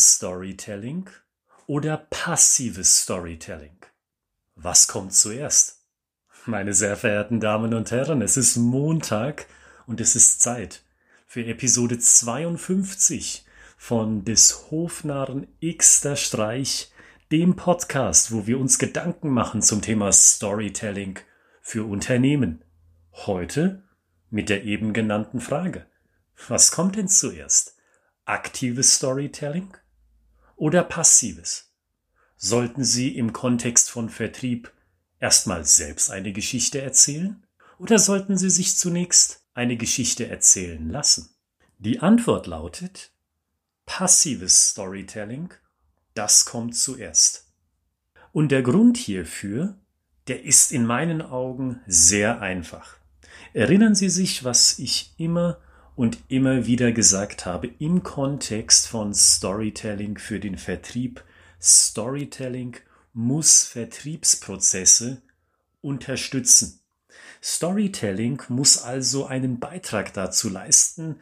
aktives Storytelling oder passives Storytelling? Was kommt zuerst? Meine sehr verehrten Damen und Herren, es ist Montag und es ist Zeit für Episode 52 von des Hofnarren Xter Streich, dem Podcast, wo wir uns Gedanken machen zum Thema Storytelling für Unternehmen. Heute mit der eben genannten Frage. Was kommt denn zuerst? Aktives Storytelling oder passives? Sollten Sie im Kontext von Vertrieb erstmal selbst eine Geschichte erzählen oder sollten Sie sich zunächst eine Geschichte erzählen lassen? Die Antwort lautet passives Storytelling, das kommt zuerst. Und der Grund hierfür, der ist in meinen Augen sehr einfach. Erinnern Sie sich, was ich immer und immer wieder gesagt habe im Kontext von Storytelling für den Vertrieb. Storytelling muss Vertriebsprozesse unterstützen. Storytelling muss also einen Beitrag dazu leisten,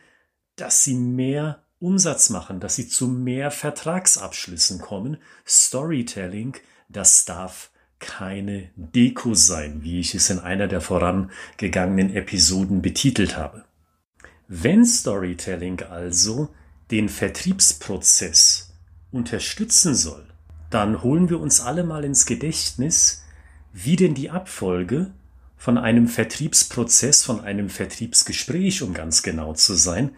dass sie mehr Umsatz machen, dass sie zu mehr Vertragsabschlüssen kommen. Storytelling, das darf keine Deko sein, wie ich es in einer der vorangegangenen Episoden betitelt habe. Wenn Storytelling also den Vertriebsprozess unterstützen soll, dann holen wir uns alle mal ins Gedächtnis, wie denn die Abfolge von einem Vertriebsprozess, von einem Vertriebsgespräch, um ganz genau zu sein,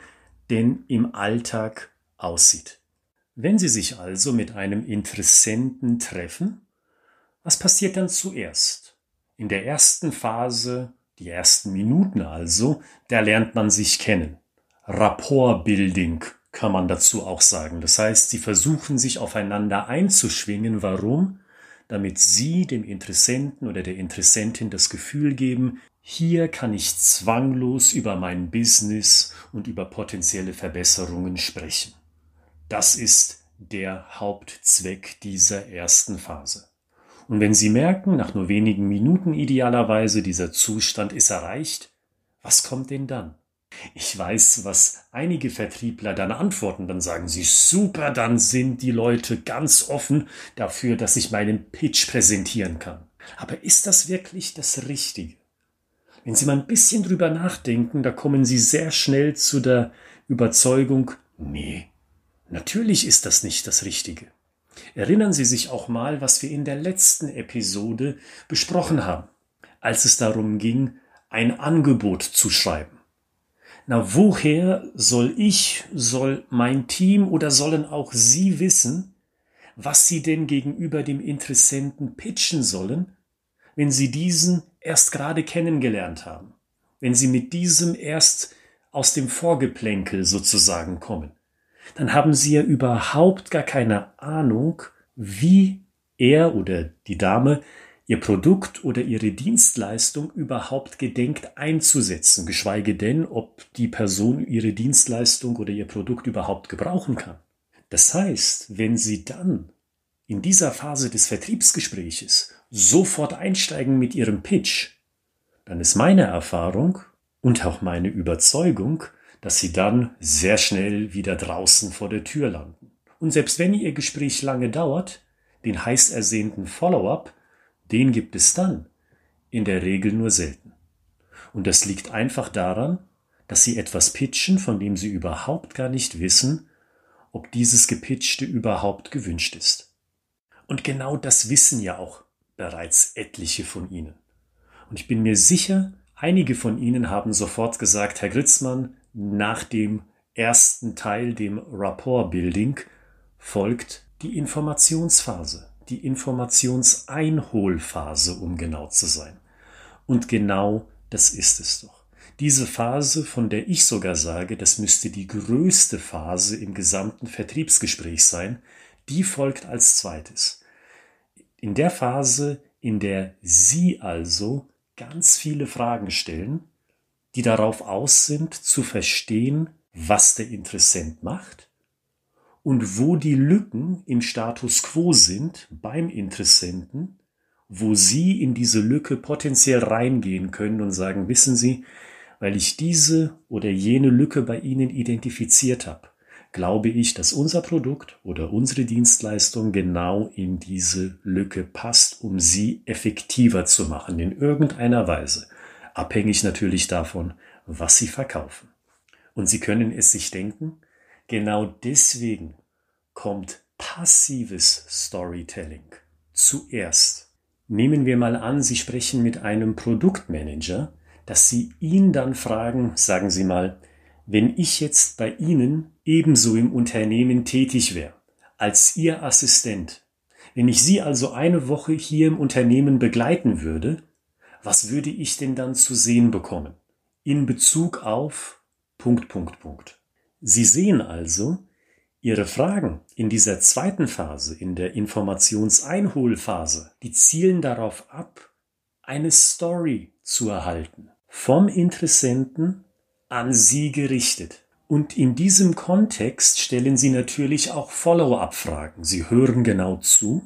denn im Alltag aussieht. Wenn Sie sich also mit einem Interessenten treffen, was passiert dann zuerst? In der ersten Phase, die ersten Minuten also, da lernt man sich kennen. Rapport-Building kann man dazu auch sagen. Das heißt, sie versuchen sich aufeinander einzuschwingen. Warum? Damit sie dem Interessenten oder der Interessentin das Gefühl geben, hier kann ich zwanglos über mein Business und über potenzielle Verbesserungen sprechen. Das ist der Hauptzweck dieser ersten Phase. Und wenn Sie merken, nach nur wenigen Minuten idealerweise, dieser Zustand ist erreicht, was kommt denn dann? Ich weiß, was einige Vertriebler dann antworten. Dann sagen sie, super, dann sind die Leute ganz offen dafür, dass ich meinen Pitch präsentieren kann. Aber ist das wirklich das Richtige? Wenn Sie mal ein bisschen drüber nachdenken, da kommen Sie sehr schnell zu der Überzeugung, nee, natürlich ist das nicht das Richtige. Erinnern Sie sich auch mal, was wir in der letzten Episode besprochen haben, als es darum ging, ein Angebot zu schreiben. Na, woher soll ich, soll mein Team oder sollen auch Sie wissen, was Sie denn gegenüber dem Interessenten pitchen sollen, wenn Sie diesen erst gerade kennengelernt haben, wenn Sie mit diesem erst aus dem Vorgeplänkel sozusagen kommen? Dann haben sie ja überhaupt gar keine Ahnung, wie er oder die Dame ihr Produkt oder ihre Dienstleistung überhaupt gedenkt einzusetzen, geschweige denn, ob die Person ihre Dienstleistung oder ihr Produkt überhaupt gebrauchen kann. Das heißt, wenn Sie dann in dieser Phase des Vertriebsgespräches sofort einsteigen mit Ihrem Pitch, dann ist meine Erfahrung und auch meine Überzeugung, dass sie dann sehr schnell wieder draußen vor der Tür landen. Und selbst wenn ihr Gespräch lange dauert, den heiß ersehnten Follow-up, den gibt es dann in der Regel nur selten. Und das liegt einfach daran, dass sie etwas pitchen, von dem sie überhaupt gar nicht wissen, ob dieses Gepitchte überhaupt gewünscht ist. Und genau das wissen ja auch bereits etliche von Ihnen. Und ich bin mir sicher, einige von Ihnen haben sofort gesagt, Herr Gritzmann, nach dem ersten Teil, dem Rapport Building, folgt die Informationsphase, die Informationseinholphase, um genau zu sein. Und genau das ist es doch. Diese Phase, von der ich sogar sage, das müsste die größte Phase im gesamten Vertriebsgespräch sein, die folgt als zweites. In der Phase, in der Sie also ganz viele Fragen stellen, die darauf aus sind, zu verstehen, was der Interessent macht und wo die Lücken im Status quo sind beim Interessenten, wo Sie in diese Lücke potenziell reingehen können und sagen, wissen Sie, weil ich diese oder jene Lücke bei Ihnen identifiziert habe, glaube ich, dass unser Produkt oder unsere Dienstleistung genau in diese Lücke passt, um sie effektiver zu machen, in irgendeiner Weise. Abhängig natürlich davon, was sie verkaufen. Und Sie können es sich denken, genau deswegen kommt passives Storytelling zuerst. Nehmen wir mal an, Sie sprechen mit einem Produktmanager, dass Sie ihn dann fragen, sagen Sie mal, wenn ich jetzt bei Ihnen ebenso im Unternehmen tätig wäre, als Ihr Assistent, wenn ich Sie also eine Woche hier im Unternehmen begleiten würde, was würde ich denn dann zu sehen bekommen? In Bezug auf Punkt, Punkt, Punkt. Sie sehen also, Ihre Fragen in dieser zweiten Phase, in der Informationseinholphase, die zielen darauf ab, eine Story zu erhalten. Vom Interessenten an Sie gerichtet. Und in diesem Kontext stellen Sie natürlich auch Follow-up-Fragen. Sie hören genau zu,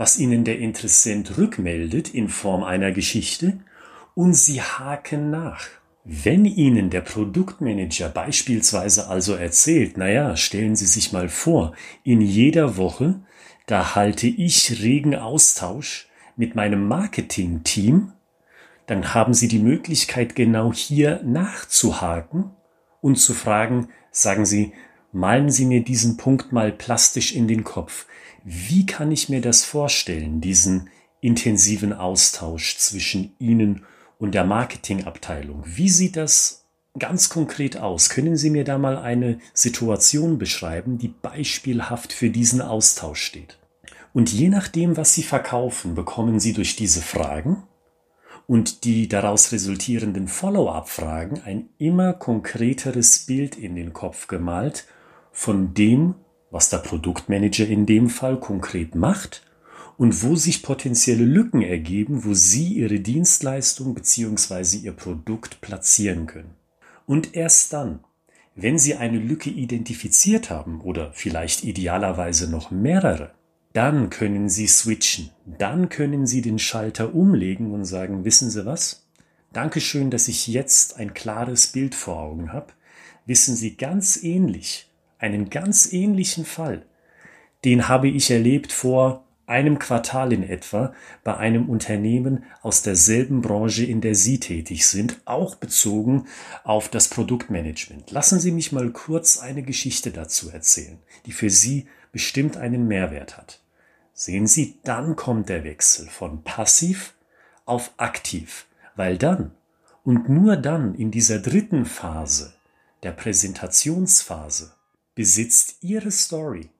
was Ihnen der Interessent rückmeldet in Form einer Geschichte und Sie haken nach. Wenn Ihnen der Produktmanager beispielsweise also erzählt, naja, stellen Sie sich mal vor, in jeder Woche, da halte ich regen Austausch mit meinem Marketing-Team, dann haben Sie die Möglichkeit, genau hier nachzuhaken und zu fragen, sagen Sie, malen Sie mir diesen Punkt mal plastisch in den Kopf. Wie kann ich mir das vorstellen, diesen intensiven Austausch zwischen Ihnen und der Marketingabteilung. Wie sieht das ganz konkret aus? Können Sie mir da mal eine Situation beschreiben, die beispielhaft für diesen Austausch steht? Und je nachdem, was Sie verkaufen, bekommen Sie durch diese Fragen und die daraus resultierenden Follow-up-Fragen ein immer konkreteres Bild in den Kopf gemalt von dem, was der Produktmanager in dem Fall konkret macht und wo sich potenzielle Lücken ergeben, wo Sie Ihre Dienstleistung bzw. Ihr Produkt platzieren können. Und erst dann, wenn Sie eine Lücke identifiziert haben oder vielleicht idealerweise noch mehrere, dann können Sie switchen, dann können Sie den Schalter umlegen und sagen, wissen Sie was? Dankeschön, dass ich jetzt ein klares Bild vor Augen habe. Wissen Sie ganz ähnlich, einen ganz ähnlichen Fall, den habe ich erlebt vor einem Quartal in etwa bei einem Unternehmen aus derselben Branche, in der Sie tätig sind, auch bezogen auf das Produktmanagement. Lassen Sie mich mal kurz eine Geschichte dazu erzählen, die für Sie bestimmt einen Mehrwert hat. Sehen Sie, dann kommt der Wechsel von passiv auf aktiv, weil dann und nur dann in dieser dritten Phase, der Präsentationsphase, besitzt Ihre Story,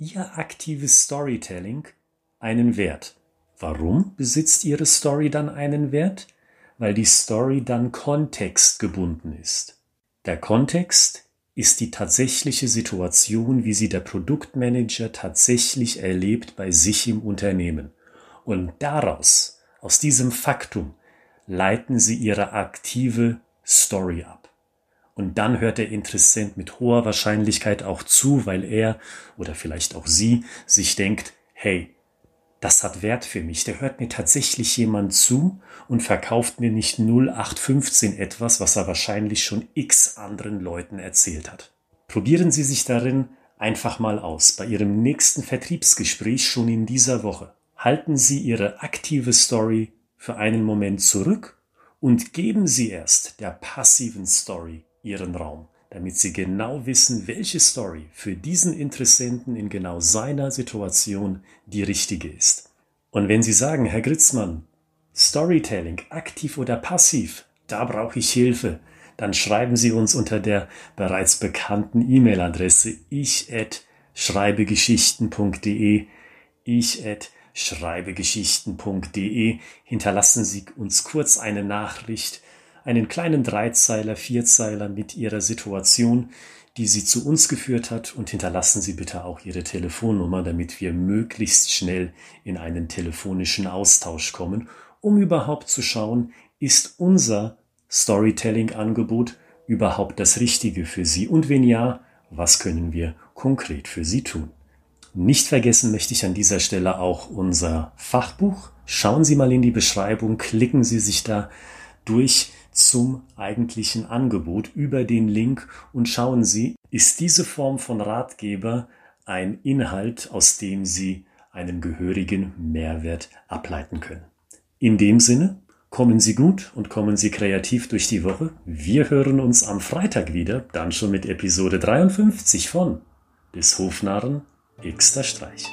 Ihr aktives Storytelling einen Wert. Warum besitzt Ihre Story dann einen Wert? Weil die Story dann kontextgebunden ist. Der Kontext ist die tatsächliche Situation, wie sie der Produktmanager tatsächlich erlebt bei sich im Unternehmen. Und daraus, aus diesem Faktum, leiten sie ihre aktive Story ab. Und dann hört der Interessent mit hoher Wahrscheinlichkeit auch zu, weil er oder vielleicht auch sie sich denkt, hey, das hat Wert für mich. Der hört mir tatsächlich jemand zu und verkauft mir nicht 0815 etwas, was er wahrscheinlich schon x anderen Leuten erzählt hat. Probieren Sie sich darin einfach mal aus. Bei Ihrem nächsten Vertriebsgespräch schon in dieser Woche. Halten Sie Ihre aktive Story für einen Moment zurück und geben Sie erst der passiven Story Ihren Raum damit Sie genau wissen, welche Story für diesen Interessenten in genau seiner Situation die richtige ist. Und wenn Sie sagen, Herr Gritzmann, Storytelling, aktiv oder passiv, da brauche ich Hilfe, dann schreiben Sie uns unter der bereits bekannten E-Mail-Adresse ich at schreibegeschichten.de ich schreibegeschichten.de hinterlassen Sie uns kurz eine Nachricht, einen kleinen Dreizeiler, Vierzeiler mit Ihrer Situation, die Sie zu uns geführt hat und hinterlassen Sie bitte auch Ihre Telefonnummer, damit wir möglichst schnell in einen telefonischen Austausch kommen, um überhaupt zu schauen, ist unser Storytelling-Angebot überhaupt das Richtige für Sie und wenn ja, was können wir konkret für Sie tun? Nicht vergessen möchte ich an dieser Stelle auch unser Fachbuch. Schauen Sie mal in die Beschreibung, klicken Sie sich da durch zum eigentlichen Angebot über den Link und schauen Sie, ist diese Form von Ratgeber ein Inhalt, aus dem Sie einen gehörigen Mehrwert ableiten können. In dem Sinne, kommen Sie gut und kommen Sie kreativ durch die Woche. Wir hören uns am Freitag wieder, dann schon mit Episode 53 von des Hofnarren Xter Streich.